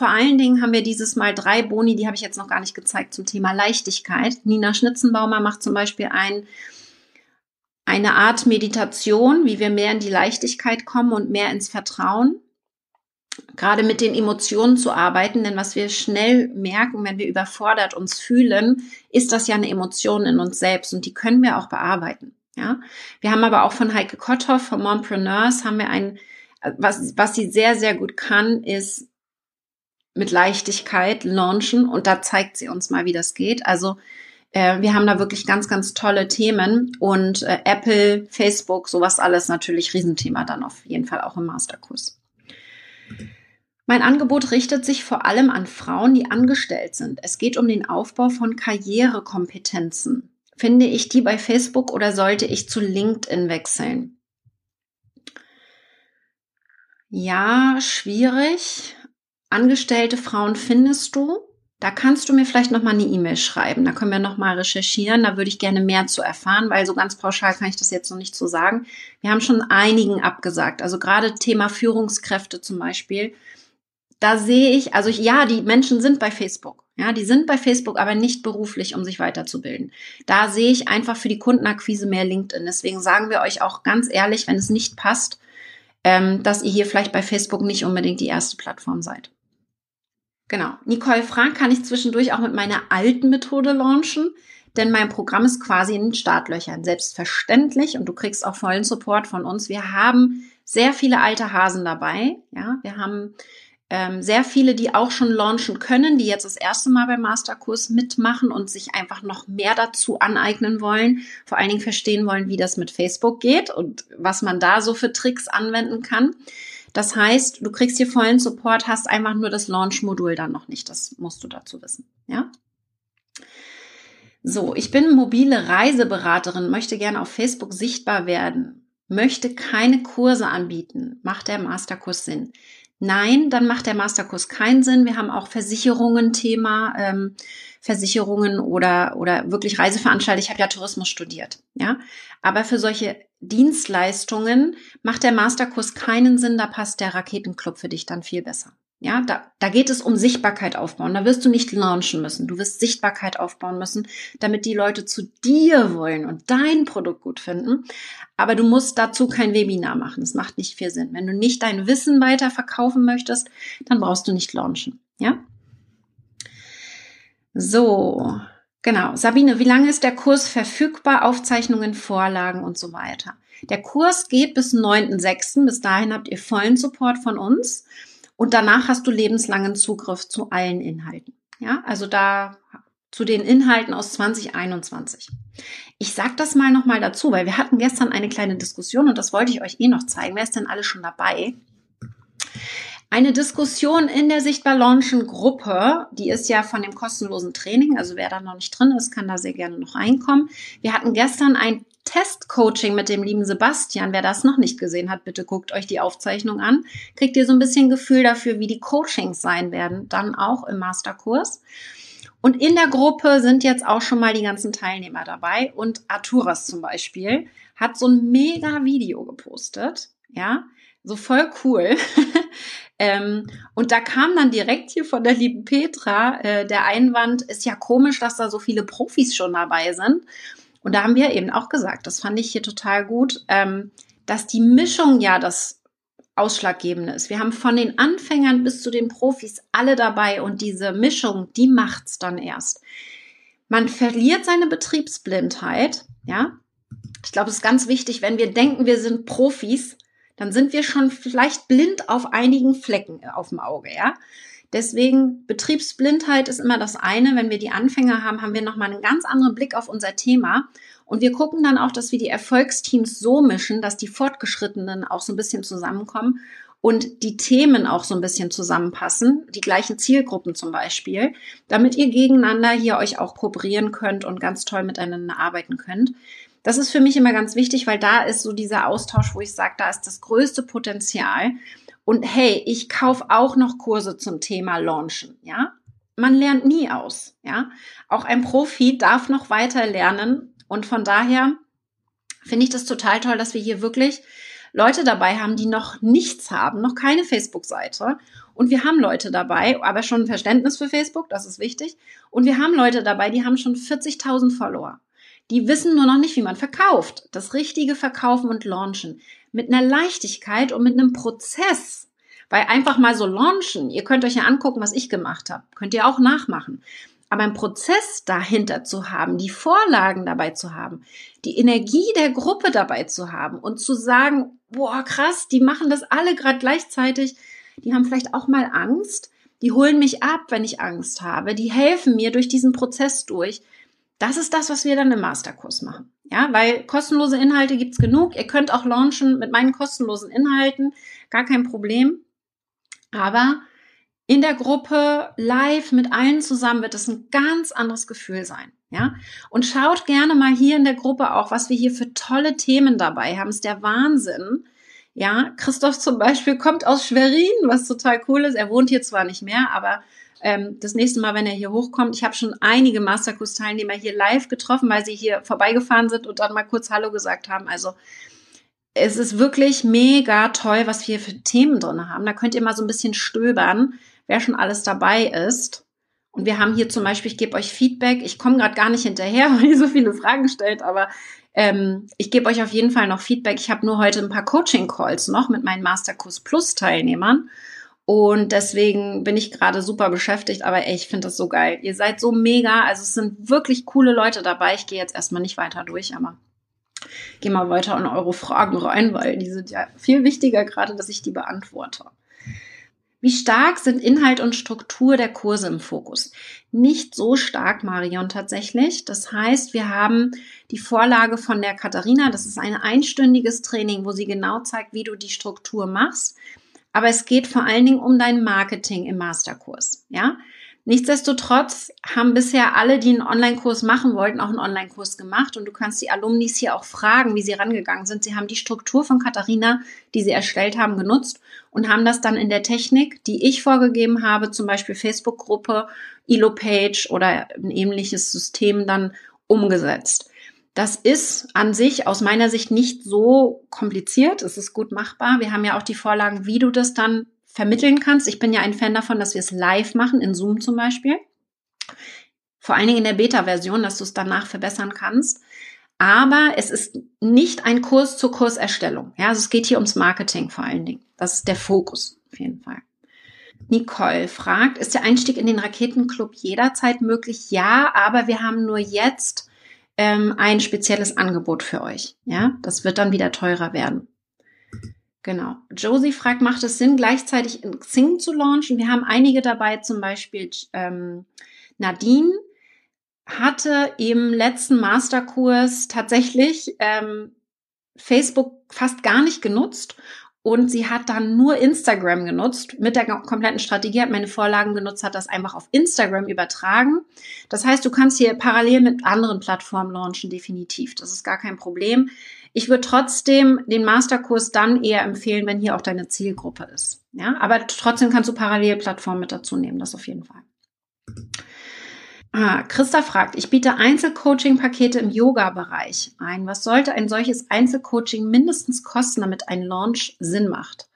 Vor allen Dingen haben wir dieses Mal drei Boni, die habe ich jetzt noch gar nicht gezeigt zum Thema Leichtigkeit. Nina Schnitzenbaumer macht zum Beispiel ein, eine Art Meditation, wie wir mehr in die Leichtigkeit kommen und mehr ins Vertrauen gerade mit den Emotionen zu arbeiten, denn was wir schnell merken, wenn wir überfordert uns fühlen, ist das ja eine Emotion in uns selbst und die können wir auch bearbeiten. Ja, wir haben aber auch von Heike Kotthoff von Mompreneurs haben wir ein, was, was sie sehr, sehr gut kann, ist mit Leichtigkeit launchen und da zeigt sie uns mal, wie das geht. Also äh, wir haben da wirklich ganz, ganz tolle Themen und äh, Apple, Facebook, sowas alles natürlich Riesenthema dann auf jeden Fall auch im Masterkurs. Mein Angebot richtet sich vor allem an Frauen, die angestellt sind. Es geht um den Aufbau von Karrierekompetenzen. Finde ich die bei Facebook oder sollte ich zu LinkedIn wechseln? Ja, schwierig. Angestellte Frauen findest du. Da kannst du mir vielleicht noch mal eine E-Mail schreiben. Da können wir noch mal recherchieren. Da würde ich gerne mehr zu erfahren, weil so ganz pauschal kann ich das jetzt noch nicht so sagen. Wir haben schon einigen abgesagt. Also gerade Thema Führungskräfte zum Beispiel. Da sehe ich, also ich, ja, die Menschen sind bei Facebook. Ja, die sind bei Facebook, aber nicht beruflich, um sich weiterzubilden. Da sehe ich einfach für die Kundenakquise mehr LinkedIn. Deswegen sagen wir euch auch ganz ehrlich, wenn es nicht passt, ähm, dass ihr hier vielleicht bei Facebook nicht unbedingt die erste Plattform seid. Genau. Nicole Frank kann ich zwischendurch auch mit meiner alten Methode launchen, denn mein Programm ist quasi in den Startlöchern. Selbstverständlich und du kriegst auch vollen Support von uns. Wir haben sehr viele alte Hasen dabei. Ja, wir haben ähm, sehr viele, die auch schon launchen können, die jetzt das erste Mal beim Masterkurs mitmachen und sich einfach noch mehr dazu aneignen wollen, vor allen Dingen verstehen wollen, wie das mit Facebook geht und was man da so für Tricks anwenden kann. Das heißt, du kriegst hier vollen Support, hast einfach nur das Launch-Modul dann noch nicht. Das musst du dazu wissen. Ja? So, ich bin mobile Reiseberaterin, möchte gerne auf Facebook sichtbar werden, möchte keine Kurse anbieten. Macht der Masterkurs Sinn? Nein, dann macht der Masterkurs keinen Sinn. Wir haben auch Versicherungen Thema, ähm, Versicherungen oder oder wirklich Reiseveranstalter. Ich habe ja Tourismus studiert, ja. Aber für solche Dienstleistungen macht der Masterkurs keinen Sinn, da passt der Raketenclub für dich dann viel besser. Ja, da, da geht es um Sichtbarkeit aufbauen. Da wirst du nicht launchen müssen. Du wirst Sichtbarkeit aufbauen müssen, damit die Leute zu dir wollen und dein Produkt gut finden. Aber du musst dazu kein Webinar machen. Das macht nicht viel Sinn. Wenn du nicht dein Wissen weiter verkaufen möchtest, dann brauchst du nicht launchen. Ja? So. Genau. Sabine, wie lange ist der Kurs verfügbar? Aufzeichnungen, Vorlagen und so weiter. Der Kurs geht bis 9.6. Bis dahin habt ihr vollen Support von uns. Und danach hast du lebenslangen Zugriff zu allen Inhalten. Ja, also da zu den Inhalten aus 2021. Ich sag das mal nochmal dazu, weil wir hatten gestern eine kleine Diskussion und das wollte ich euch eh noch zeigen. Wer ist denn alle schon dabei? Eine Diskussion in der Sichtbar Launchen Gruppe, die ist ja von dem kostenlosen Training, also wer da noch nicht drin ist, kann da sehr gerne noch reinkommen. Wir hatten gestern ein Testcoaching mit dem lieben Sebastian. Wer das noch nicht gesehen hat, bitte guckt euch die Aufzeichnung an. Kriegt ihr so ein bisschen Gefühl dafür, wie die Coachings sein werden, dann auch im Masterkurs. Und in der Gruppe sind jetzt auch schon mal die ganzen Teilnehmer dabei und Arturas zum Beispiel hat so ein mega Video gepostet, ja, so voll cool. ähm, und da kam dann direkt hier von der lieben Petra äh, der Einwand, ist ja komisch, dass da so viele Profis schon dabei sind. Und da haben wir eben auch gesagt, das fand ich hier total gut, ähm, dass die Mischung ja das Ausschlaggebende ist. Wir haben von den Anfängern bis zu den Profis alle dabei und diese Mischung, die macht's dann erst. Man verliert seine Betriebsblindheit, ja. Ich glaube, es ist ganz wichtig, wenn wir denken, wir sind Profis, dann sind wir schon vielleicht blind auf einigen Flecken auf dem Auge, ja. Deswegen Betriebsblindheit ist immer das eine. Wenn wir die Anfänger haben, haben wir nochmal einen ganz anderen Blick auf unser Thema. Und wir gucken dann auch, dass wir die Erfolgsteams so mischen, dass die Fortgeschrittenen auch so ein bisschen zusammenkommen und die Themen auch so ein bisschen zusammenpassen, die gleichen Zielgruppen zum Beispiel, damit ihr gegeneinander hier euch auch kooperieren könnt und ganz toll miteinander arbeiten könnt. Das ist für mich immer ganz wichtig, weil da ist so dieser Austausch, wo ich sage, da ist das größte Potenzial. Und hey, ich kaufe auch noch Kurse zum Thema Launchen, ja? Man lernt nie aus, ja? Auch ein Profi darf noch weiter lernen und von daher finde ich das total toll, dass wir hier wirklich Leute dabei haben, die noch nichts haben, noch keine Facebook-Seite. Und wir haben Leute dabei, aber schon ein Verständnis für Facebook, das ist wichtig. Und wir haben Leute dabei, die haben schon 40.000 Follower. Die wissen nur noch nicht, wie man verkauft. Das richtige Verkaufen und Launchen. Mit einer Leichtigkeit und mit einem Prozess. Weil einfach mal so launchen, ihr könnt euch ja angucken, was ich gemacht habe. Könnt ihr auch nachmachen. Aber ein Prozess dahinter zu haben, die Vorlagen dabei zu haben, die Energie der Gruppe dabei zu haben und zu sagen, boah, krass, die machen das alle gerade gleichzeitig, die haben vielleicht auch mal Angst, die holen mich ab, wenn ich Angst habe, die helfen mir durch diesen Prozess durch. Das ist das, was wir dann im Masterkurs machen. Ja, weil kostenlose Inhalte gibt's genug. Ihr könnt auch launchen mit meinen kostenlosen Inhalten. Gar kein Problem. Aber in der Gruppe live mit allen zusammen wird es ein ganz anderes Gefühl sein. Ja, und schaut gerne mal hier in der Gruppe auch, was wir hier für tolle Themen dabei haben. Ist der Wahnsinn. Ja, Christoph zum Beispiel kommt aus Schwerin, was total cool ist. Er wohnt hier zwar nicht mehr, aber ähm, das nächste Mal, wenn er hier hochkommt, ich habe schon einige Masterkurs-Teilnehmer hier live getroffen, weil sie hier vorbeigefahren sind und dann mal kurz Hallo gesagt haben. Also es ist wirklich mega toll, was wir für Themen drin haben. Da könnt ihr mal so ein bisschen stöbern, wer schon alles dabei ist. Und wir haben hier zum Beispiel, ich gebe euch Feedback. Ich komme gerade gar nicht hinterher, weil ihr so viele Fragen stellt, aber ähm, ich gebe euch auf jeden Fall noch Feedback. Ich habe nur heute ein paar Coaching-Calls noch mit meinen Masterkurs Plus-Teilnehmern. Und deswegen bin ich gerade super beschäftigt, aber ey, ich finde das so geil. Ihr seid so mega. Also es sind wirklich coole Leute dabei. Ich gehe jetzt erstmal nicht weiter durch, aber gehe mal weiter in eure Fragen rein, weil die sind ja viel wichtiger gerade, dass ich die beantworte. Wie stark sind Inhalt und Struktur der Kurse im Fokus? Nicht so stark, Marion, tatsächlich. Das heißt, wir haben die Vorlage von der Katharina. Das ist ein einstündiges Training, wo sie genau zeigt, wie du die Struktur machst. Aber es geht vor allen Dingen um dein Marketing im Masterkurs. Ja, Nichtsdestotrotz haben bisher alle, die einen Online-Kurs machen wollten, auch einen Online-Kurs gemacht. Und du kannst die Alumnis hier auch fragen, wie sie rangegangen sind. Sie haben die Struktur von Katharina, die sie erstellt haben, genutzt und haben das dann in der Technik, die ich vorgegeben habe, zum Beispiel Facebook-Gruppe, Elo-Page oder ein ähnliches System dann umgesetzt. Das ist an sich aus meiner Sicht nicht so kompliziert. Es ist gut machbar. Wir haben ja auch die Vorlagen, wie du das dann vermitteln kannst. Ich bin ja ein Fan davon, dass wir es live machen, in Zoom zum Beispiel. Vor allen Dingen in der Beta-Version, dass du es danach verbessern kannst. Aber es ist nicht ein Kurs zur Kurserstellung. Ja, also es geht hier ums Marketing vor allen Dingen. Das ist der Fokus auf jeden Fall. Nicole fragt, ist der Einstieg in den Raketenclub jederzeit möglich? Ja, aber wir haben nur jetzt ähm, ein spezielles Angebot für euch. Ja, das wird dann wieder teurer werden. Genau. Josie fragt, macht es Sinn, gleichzeitig in Xing zu launchen? Wir haben einige dabei, zum Beispiel ähm, Nadine hatte im letzten Masterkurs tatsächlich ähm, Facebook fast gar nicht genutzt und sie hat dann nur Instagram genutzt mit der kompletten Strategie, hat meine Vorlagen genutzt, hat das einfach auf Instagram übertragen. Das heißt, du kannst hier parallel mit anderen Plattformen launchen, definitiv. Das ist gar kein Problem. Ich würde trotzdem den Masterkurs dann eher empfehlen, wenn hier auch deine Zielgruppe ist. Ja, aber trotzdem kannst du Parallelplattformen mit dazu nehmen, das auf jeden Fall. Ah, Christa fragt, ich biete Einzelcoaching-Pakete im Yoga-Bereich ein. Was sollte ein solches Einzelcoaching mindestens kosten, damit ein Launch Sinn macht?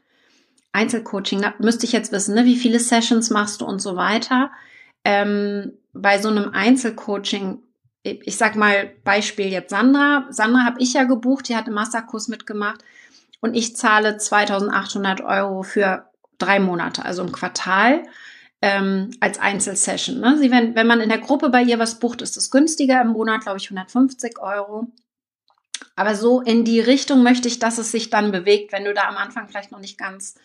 Einzelcoaching, da müsste ich jetzt wissen, ne? wie viele Sessions machst du und so weiter. Ähm, bei so einem Einzelcoaching ich sag mal Beispiel jetzt Sandra. Sandra habe ich ja gebucht, die hat einen Masterkurs mitgemacht und ich zahle 2800 Euro für drei Monate, also im Quartal ähm, als Einzelsession. Ne? Sie, wenn, wenn man in der Gruppe bei ihr was bucht, ist es günstiger im Monat, glaube ich, 150 Euro. Aber so in die Richtung möchte ich, dass es sich dann bewegt, wenn du da am Anfang vielleicht noch nicht ganz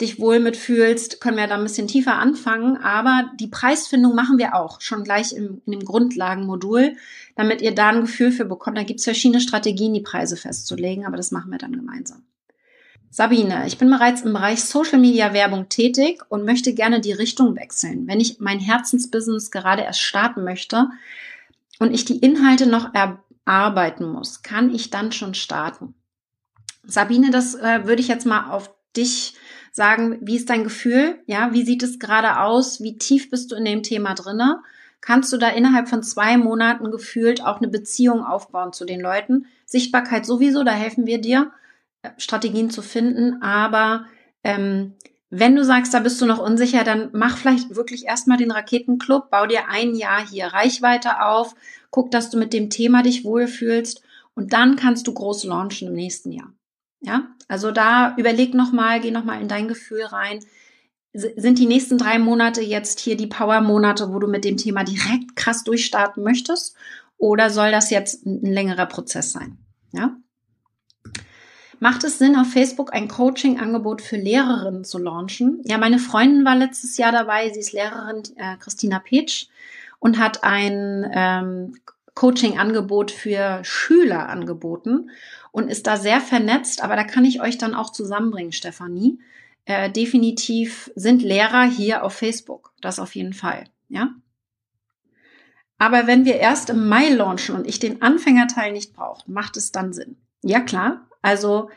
dich wohl mitfühlst, können wir da ein bisschen tiefer anfangen. Aber die Preisfindung machen wir auch schon gleich im, in dem Grundlagenmodul, damit ihr da ein Gefühl für bekommt. Da gibt es verschiedene Strategien, die Preise festzulegen, aber das machen wir dann gemeinsam. Sabine, ich bin bereits im Bereich Social Media Werbung tätig und möchte gerne die Richtung wechseln. Wenn ich mein Herzensbusiness gerade erst starten möchte und ich die Inhalte noch erarbeiten muss, kann ich dann schon starten? Sabine, das äh, würde ich jetzt mal auf dich sagen, wie ist dein Gefühl? Ja, wie sieht es gerade aus? Wie tief bist du in dem Thema drinne? Kannst du da innerhalb von zwei Monaten gefühlt auch eine Beziehung aufbauen zu den Leuten? Sichtbarkeit sowieso, da helfen wir dir, Strategien zu finden. Aber ähm, wenn du sagst, da bist du noch unsicher, dann mach vielleicht wirklich erstmal den Raketenclub, bau dir ein Jahr hier Reichweite auf, guck, dass du mit dem Thema dich wohlfühlst und dann kannst du groß launchen im nächsten Jahr. Ja, also da überleg nochmal, geh nochmal in dein Gefühl rein. Sind die nächsten drei Monate jetzt hier die Power-Monate, wo du mit dem Thema direkt krass durchstarten möchtest? Oder soll das jetzt ein längerer Prozess sein? Ja? Macht es Sinn, auf Facebook ein Coaching-Angebot für Lehrerinnen zu launchen? Ja, meine Freundin war letztes Jahr dabei. Sie ist Lehrerin, äh, Christina Petsch, und hat ein ähm, Coaching-Angebot für Schüler angeboten und ist da sehr vernetzt, aber da kann ich euch dann auch zusammenbringen, Stefanie. Äh, definitiv sind Lehrer hier auf Facebook. Das auf jeden Fall, ja. Aber wenn wir erst im Mai launchen und ich den Anfängerteil nicht brauche, macht es dann Sinn? Ja, klar. Also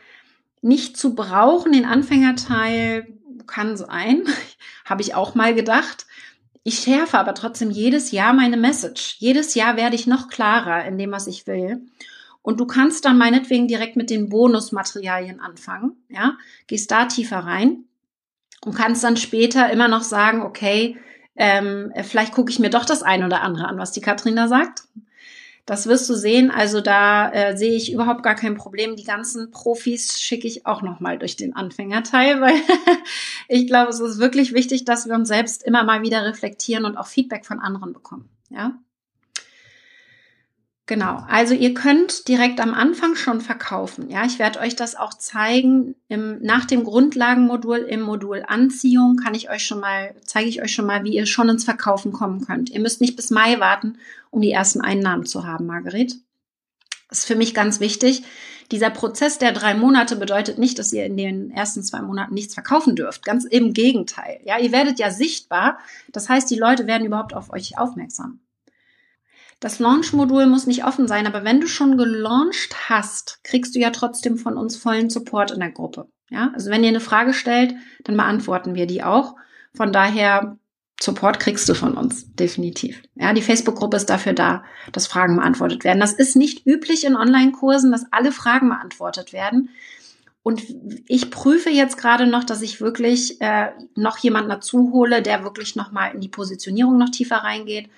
nicht zu brauchen, den Anfängerteil kann sein, habe ich auch mal gedacht. Ich schärfe aber trotzdem jedes Jahr meine Message. Jedes Jahr werde ich noch klarer in dem, was ich will. Und du kannst dann meinetwegen direkt mit den Bonusmaterialien anfangen, ja, gehst da tiefer rein und kannst dann später immer noch sagen, okay, ähm, vielleicht gucke ich mir doch das ein oder andere an, was die Katrina sagt. Das wirst du sehen. Also da äh, sehe ich überhaupt gar kein Problem. Die ganzen Profis schicke ich auch noch mal durch den Anfängerteil, weil ich glaube, es ist wirklich wichtig, dass wir uns selbst immer mal wieder reflektieren und auch Feedback von anderen bekommen. Ja. Genau, also ihr könnt direkt am Anfang schon verkaufen. Ja, ich werde euch das auch zeigen. Im, nach dem Grundlagenmodul im Modul Anziehung kann ich euch schon mal, zeige ich euch schon mal, wie ihr schon ins Verkaufen kommen könnt. Ihr müsst nicht bis Mai warten, um die ersten Einnahmen zu haben, Marguerite. Das ist für mich ganz wichtig. Dieser Prozess der drei Monate bedeutet nicht, dass ihr in den ersten zwei Monaten nichts verkaufen dürft. Ganz im Gegenteil. Ja, ihr werdet ja sichtbar. Das heißt, die Leute werden überhaupt auf euch aufmerksam. Das Launch-Modul muss nicht offen sein, aber wenn du schon gelauncht hast, kriegst du ja trotzdem von uns vollen Support in der Gruppe. Ja, also wenn ihr eine Frage stellt, dann beantworten wir die auch. Von daher Support kriegst du von uns, definitiv. Ja, die Facebook-Gruppe ist dafür da, dass Fragen beantwortet werden. Das ist nicht üblich in Online-Kursen, dass alle Fragen beantwortet werden. Und ich prüfe jetzt gerade noch, dass ich wirklich äh, noch jemanden dazu hole, der wirklich noch mal in die Positionierung noch tiefer reingeht,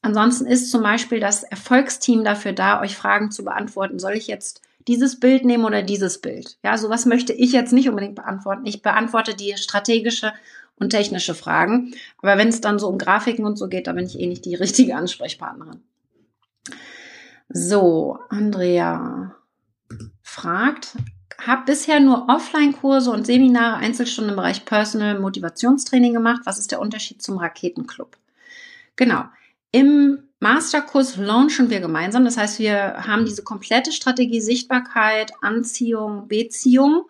Ansonsten ist zum Beispiel das Erfolgsteam dafür da, euch Fragen zu beantworten. Soll ich jetzt dieses Bild nehmen oder dieses Bild? Ja, sowas möchte ich jetzt nicht unbedingt beantworten. Ich beantworte die strategische und technische Fragen. Aber wenn es dann so um Grafiken und so geht, da bin ich eh nicht die richtige Ansprechpartnerin. So, Andrea fragt, habe bisher nur Offline-Kurse und Seminare, Einzelstunden im Bereich Personal Motivationstraining gemacht. Was ist der Unterschied zum Raketenclub? Genau. Im Masterkurs launchen wir gemeinsam. Das heißt, wir haben diese komplette Strategie Sichtbarkeit, Anziehung, Beziehung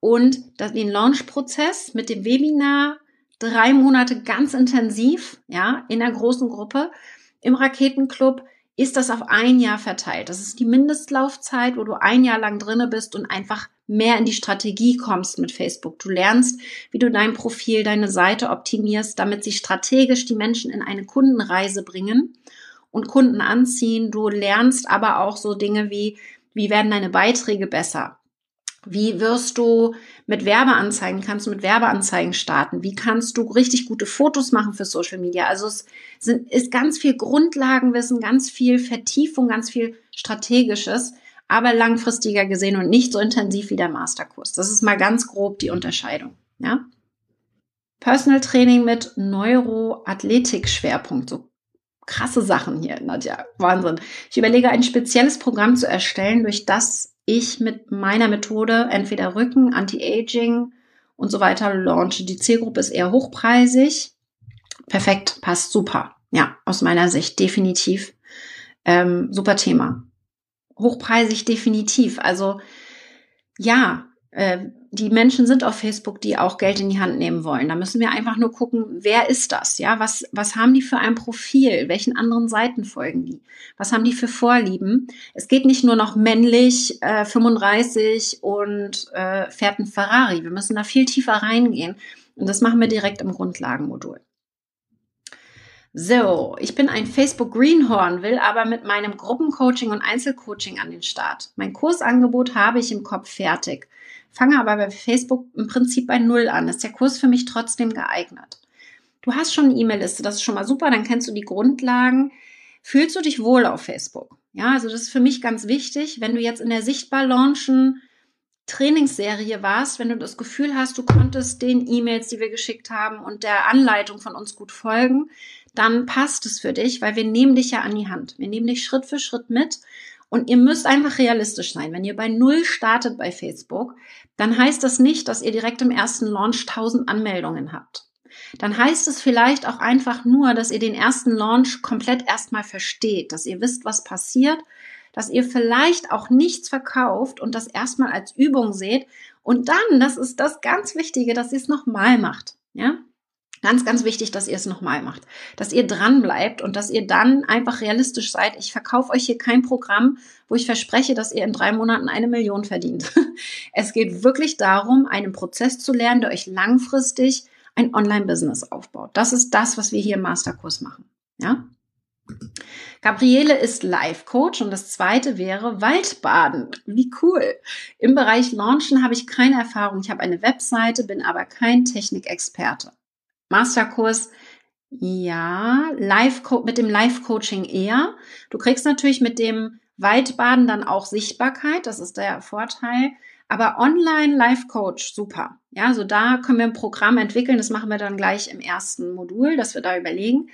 und den Launch-Prozess mit dem Webinar drei Monate ganz intensiv, ja, in der großen Gruppe. Im Raketenclub ist das auf ein Jahr verteilt. Das ist die Mindestlaufzeit, wo du ein Jahr lang drinne bist und einfach mehr in die Strategie kommst mit Facebook. Du lernst, wie du dein Profil, deine Seite optimierst, damit sie strategisch die Menschen in eine Kundenreise bringen und Kunden anziehen. Du lernst aber auch so Dinge wie, wie werden deine Beiträge besser? Wie wirst du mit Werbeanzeigen, kannst du mit Werbeanzeigen starten? Wie kannst du richtig gute Fotos machen für Social Media? Also es sind, ist ganz viel Grundlagenwissen, ganz viel Vertiefung, ganz viel Strategisches, aber langfristiger gesehen und nicht so intensiv wie der Masterkurs. Das ist mal ganz grob die Unterscheidung, ja? Personal Training mit Neuroathletik-Schwerpunkt. So krasse Sachen hier, Nadja. Wahnsinn. Ich überlege, ein spezielles Programm zu erstellen, durch das ich mit meiner Methode entweder Rücken, Anti-Aging und so weiter launche. Die Zielgruppe ist eher hochpreisig. Perfekt, passt super. Ja, aus meiner Sicht definitiv. Ähm, super Thema. Hochpreisig definitiv. Also ja, die Menschen sind auf Facebook, die auch Geld in die Hand nehmen wollen. Da müssen wir einfach nur gucken, wer ist das? Ja, was, was haben die für ein Profil? Welchen anderen Seiten folgen die? Was haben die für Vorlieben? Es geht nicht nur noch männlich, äh, 35 und äh, fährt ein Ferrari. Wir müssen da viel tiefer reingehen. Und das machen wir direkt im Grundlagenmodul. So, ich bin ein Facebook Greenhorn, will aber mit meinem Gruppencoaching und Einzelcoaching an den Start. Mein Kursangebot habe ich im Kopf fertig fange aber bei Facebook im Prinzip bei Null an. Ist der Kurs für mich trotzdem geeignet? Du hast schon eine E-Mail-Liste, das ist schon mal super, dann kennst du die Grundlagen. Fühlst du dich wohl auf Facebook? Ja, also das ist für mich ganz wichtig, wenn du jetzt in der Sichtbar Launchen Trainingsserie warst, wenn du das Gefühl hast, du konntest den E-Mails, die wir geschickt haben und der Anleitung von uns gut folgen, dann passt es für dich, weil wir nehmen dich ja an die Hand. Wir nehmen dich Schritt für Schritt mit und ihr müsst einfach realistisch sein. Wenn ihr bei Null startet bei Facebook, dann heißt das nicht, dass ihr direkt im ersten Launch 1000 Anmeldungen habt. Dann heißt es vielleicht auch einfach nur, dass ihr den ersten Launch komplett erstmal versteht, dass ihr wisst, was passiert, dass ihr vielleicht auch nichts verkauft und das erstmal als Übung seht und dann, das ist das ganz Wichtige, dass ihr es nochmal macht. Ja? Ganz, ganz wichtig, dass ihr es nochmal macht, dass ihr dran bleibt und dass ihr dann einfach realistisch seid. Ich verkaufe euch hier kein Programm, wo ich verspreche, dass ihr in drei Monaten eine Million verdient. Es geht wirklich darum, einen Prozess zu lernen, der euch langfristig ein Online-Business aufbaut. Das ist das, was wir hier im Masterkurs machen. Ja? Gabriele ist Life-Coach und das zweite wäre Waldbaden. Wie cool. Im Bereich Launchen habe ich keine Erfahrung. Ich habe eine Webseite, bin aber kein Technikexperte. Masterkurs, ja, Live mit dem Live-Coaching eher. Du kriegst natürlich mit dem Waldbaden dann auch Sichtbarkeit, das ist der Vorteil. Aber online Live-Coach, super. Ja, so da können wir ein Programm entwickeln. Das machen wir dann gleich im ersten Modul, dass wir da überlegen.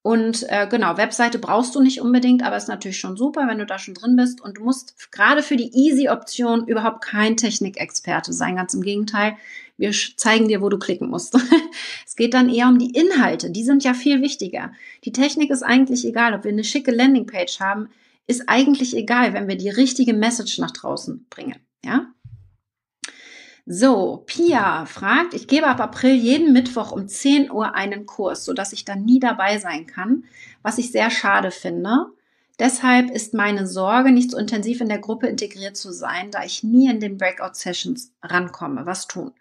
Und äh, genau, Webseite brauchst du nicht unbedingt, aber ist natürlich schon super, wenn du da schon drin bist. Und du musst gerade für die Easy-Option überhaupt kein Technikexperte sein. Ganz im Gegenteil, wir zeigen dir, wo du klicken musst. es geht dann eher um die Inhalte. Die sind ja viel wichtiger. Die Technik ist eigentlich egal. Ob wir eine schicke Landingpage haben, ist eigentlich egal, wenn wir die richtige Message nach draußen bringen. Ja? So, Pia fragt, ich gebe ab April jeden Mittwoch um 10 Uhr einen Kurs, sodass ich dann nie dabei sein kann, was ich sehr schade finde. Deshalb ist meine Sorge, nicht so intensiv in der Gruppe integriert zu sein, da ich nie in den Breakout-Sessions rankomme. Was tun?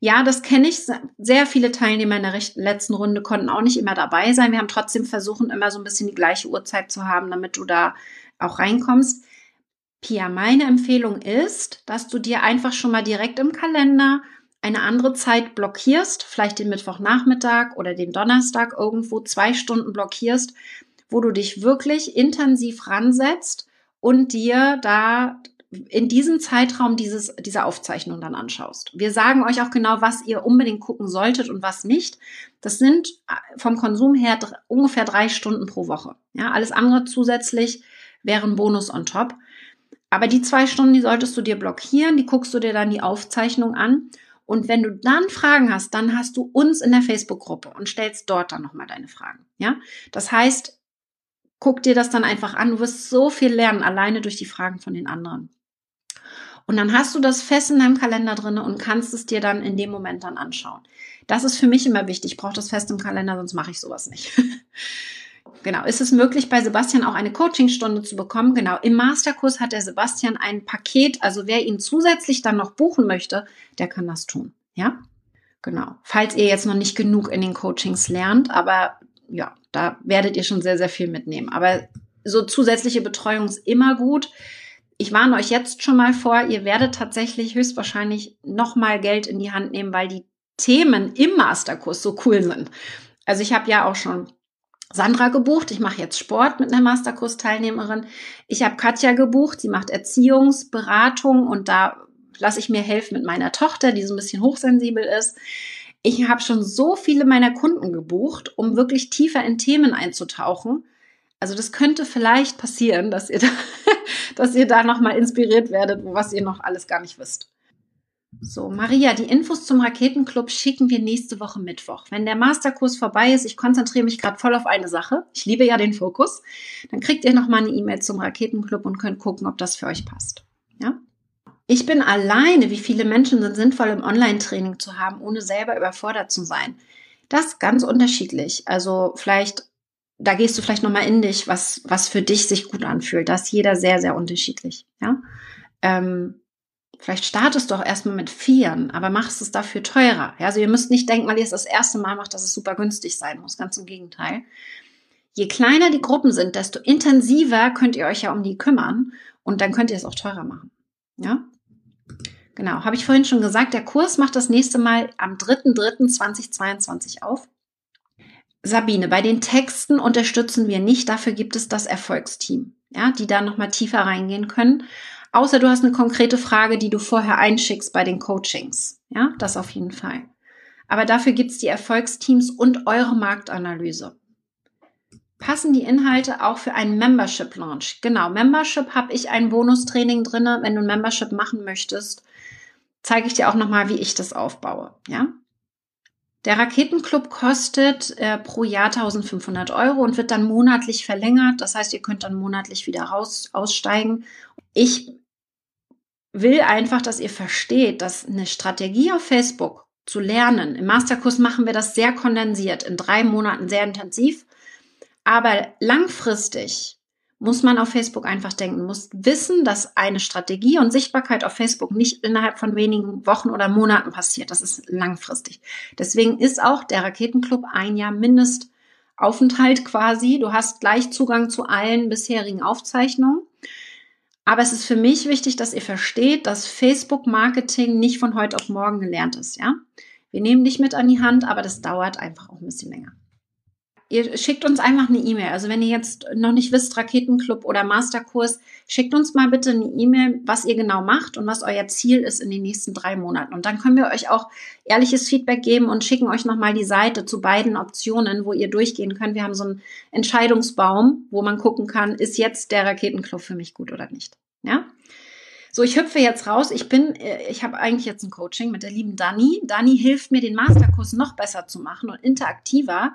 Ja, das kenne ich. Sehr viele Teilnehmer in der letzten Runde konnten auch nicht immer dabei sein. Wir haben trotzdem versucht, immer so ein bisschen die gleiche Uhrzeit zu haben, damit du da auch reinkommst. Pia, meine Empfehlung ist, dass du dir einfach schon mal direkt im Kalender eine andere Zeit blockierst, vielleicht den Mittwochnachmittag oder den Donnerstag irgendwo zwei Stunden blockierst, wo du dich wirklich intensiv ransetzt und dir da in diesem Zeitraum dieses, diese Aufzeichnung dann anschaust. Wir sagen euch auch genau, was ihr unbedingt gucken solltet und was nicht. Das sind äh, vom Konsum her ungefähr drei Stunden pro Woche. Ja, alles andere zusätzlich wäre ein Bonus on top. Aber die zwei Stunden, die solltest du dir blockieren, die guckst du dir dann die Aufzeichnung an. Und wenn du dann Fragen hast, dann hast du uns in der Facebook-Gruppe und stellst dort dann nochmal deine Fragen. Ja, das heißt, guck dir das dann einfach an. Du wirst so viel lernen, alleine durch die Fragen von den anderen. Und dann hast du das fest in deinem Kalender drin und kannst es dir dann in dem Moment dann anschauen. Das ist für mich immer wichtig. Ich brauche das fest im Kalender, sonst mache ich sowas nicht. Genau. Ist es möglich, bei Sebastian auch eine Coachingstunde zu bekommen? Genau. Im Masterkurs hat der Sebastian ein Paket. Also wer ihn zusätzlich dann noch buchen möchte, der kann das tun. Ja? Genau. Falls ihr jetzt noch nicht genug in den Coachings lernt, aber ja, da werdet ihr schon sehr, sehr viel mitnehmen. Aber so zusätzliche Betreuung ist immer gut. Ich warne euch jetzt schon mal vor, ihr werdet tatsächlich höchstwahrscheinlich nochmal Geld in die Hand nehmen, weil die Themen im Masterkurs so cool sind. Also ich habe ja auch schon Sandra gebucht. Ich mache jetzt Sport mit einer Masterkurs-Teilnehmerin. Ich habe Katja gebucht. Sie macht Erziehungsberatung und da lasse ich mir helfen mit meiner Tochter, die so ein bisschen hochsensibel ist. Ich habe schon so viele meiner Kunden gebucht, um wirklich tiefer in Themen einzutauchen. Also das könnte vielleicht passieren, dass ihr da, dass ihr da nochmal inspiriert werdet, was ihr noch alles gar nicht wisst. So, Maria, die Infos zum Raketenclub schicken wir nächste Woche Mittwoch. Wenn der Masterkurs vorbei ist, ich konzentriere mich gerade voll auf eine Sache. Ich liebe ja den Fokus. Dann kriegt ihr nochmal eine E-Mail zum Raketenclub und könnt gucken, ob das für euch passt. Ja? Ich bin alleine. Wie viele Menschen sind sinnvoll im Online-Training zu haben, ohne selber überfordert zu sein? Das ist ganz unterschiedlich. Also vielleicht, da gehst du vielleicht nochmal in dich, was, was für dich sich gut anfühlt. Das ist jeder sehr, sehr unterschiedlich. Ja? Ähm, Vielleicht startest du auch erstmal mit Vieren, aber machst es dafür teurer. Ja, also ihr müsst nicht denken, weil ihr es das erste Mal macht, dass es super günstig sein muss. Ganz im Gegenteil. Je kleiner die Gruppen sind, desto intensiver könnt ihr euch ja um die kümmern und dann könnt ihr es auch teurer machen. Ja? Genau, habe ich vorhin schon gesagt, der Kurs macht das nächste Mal am 3.3.2022 auf. Sabine, bei den Texten unterstützen wir nicht, dafür gibt es das Erfolgsteam, ja, die da nochmal tiefer reingehen können Außer du hast eine konkrete Frage, die du vorher einschickst bei den Coachings. Ja, das auf jeden Fall. Aber dafür gibt's die Erfolgsteams und eure Marktanalyse. Passen die Inhalte auch für einen Membership Launch? Genau, Membership habe ich ein Bonustraining drinne. Wenn du ein Membership machen möchtest, zeige ich dir auch nochmal, wie ich das aufbaue. Ja? Der Raketenclub kostet äh, pro Jahr 1500 Euro und wird dann monatlich verlängert. Das heißt, ihr könnt dann monatlich wieder raus, aussteigen. Ich will einfach, dass ihr versteht, dass eine Strategie auf Facebook zu lernen. Im Masterkurs machen wir das sehr kondensiert, in drei Monaten sehr intensiv. Aber langfristig muss man auf Facebook einfach denken, muss wissen, dass eine Strategie und Sichtbarkeit auf Facebook nicht innerhalb von wenigen Wochen oder Monaten passiert. Das ist langfristig. Deswegen ist auch der Raketenclub ein Jahr Mindestaufenthalt quasi. Du hast gleich Zugang zu allen bisherigen Aufzeichnungen. Aber es ist für mich wichtig, dass ihr versteht, dass Facebook-Marketing nicht von heute auf morgen gelernt ist, ja. Wir nehmen dich mit an die Hand, aber das dauert einfach auch ein bisschen länger. Ihr schickt uns einfach eine E-Mail. Also wenn ihr jetzt noch nicht wisst, Raketenclub oder Masterkurs, schickt uns mal bitte eine E-Mail, was ihr genau macht und was euer Ziel ist in den nächsten drei Monaten. Und dann können wir euch auch ehrliches Feedback geben und schicken euch nochmal die Seite zu beiden Optionen, wo ihr durchgehen könnt. Wir haben so einen Entscheidungsbaum, wo man gucken kann, ist jetzt der Raketenclub für mich gut oder nicht. Ja? So, ich hüpfe jetzt raus. Ich bin, äh, ich habe eigentlich jetzt ein Coaching mit der lieben Dani. Dani hilft mir, den Masterkurs noch besser zu machen und interaktiver.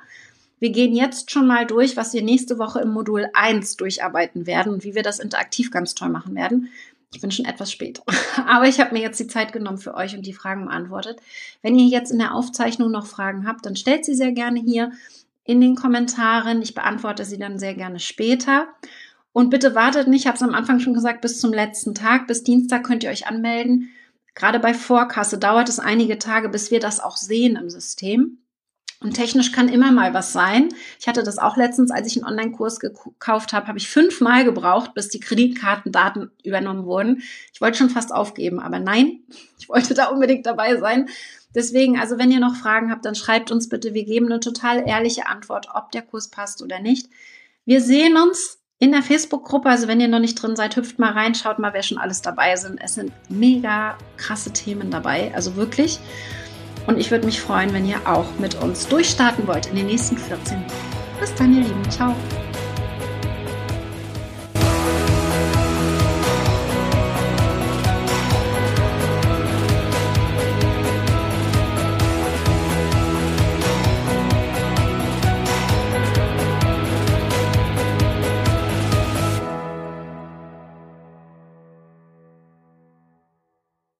Wir gehen jetzt schon mal durch, was wir nächste Woche im Modul 1 durcharbeiten werden und wie wir das interaktiv ganz toll machen werden. Ich bin schon etwas spät, aber ich habe mir jetzt die Zeit genommen für euch und die Fragen beantwortet. Wenn ihr jetzt in der Aufzeichnung noch Fragen habt, dann stellt sie sehr gerne hier in den Kommentaren. Ich beantworte sie dann sehr gerne später. Und bitte wartet nicht, ich habe es am Anfang schon gesagt, bis zum letzten Tag. Bis Dienstag könnt ihr euch anmelden. Gerade bei Vorkasse dauert es einige Tage, bis wir das auch sehen im System. Und technisch kann immer mal was sein. Ich hatte das auch letztens, als ich einen Online-Kurs gekauft habe, habe ich fünfmal gebraucht, bis die Kreditkartendaten übernommen wurden. Ich wollte schon fast aufgeben, aber nein, ich wollte da unbedingt dabei sein. Deswegen, also wenn ihr noch Fragen habt, dann schreibt uns bitte. Wir geben eine total ehrliche Antwort, ob der Kurs passt oder nicht. Wir sehen uns in der Facebook-Gruppe. Also wenn ihr noch nicht drin seid, hüpft mal rein, schaut mal, wer schon alles dabei sind. Es sind mega krasse Themen dabei, also wirklich. Und ich würde mich freuen, wenn ihr auch mit uns durchstarten wollt in den nächsten 14 Wochen. Bis dann, ihr Lieben. Ciao.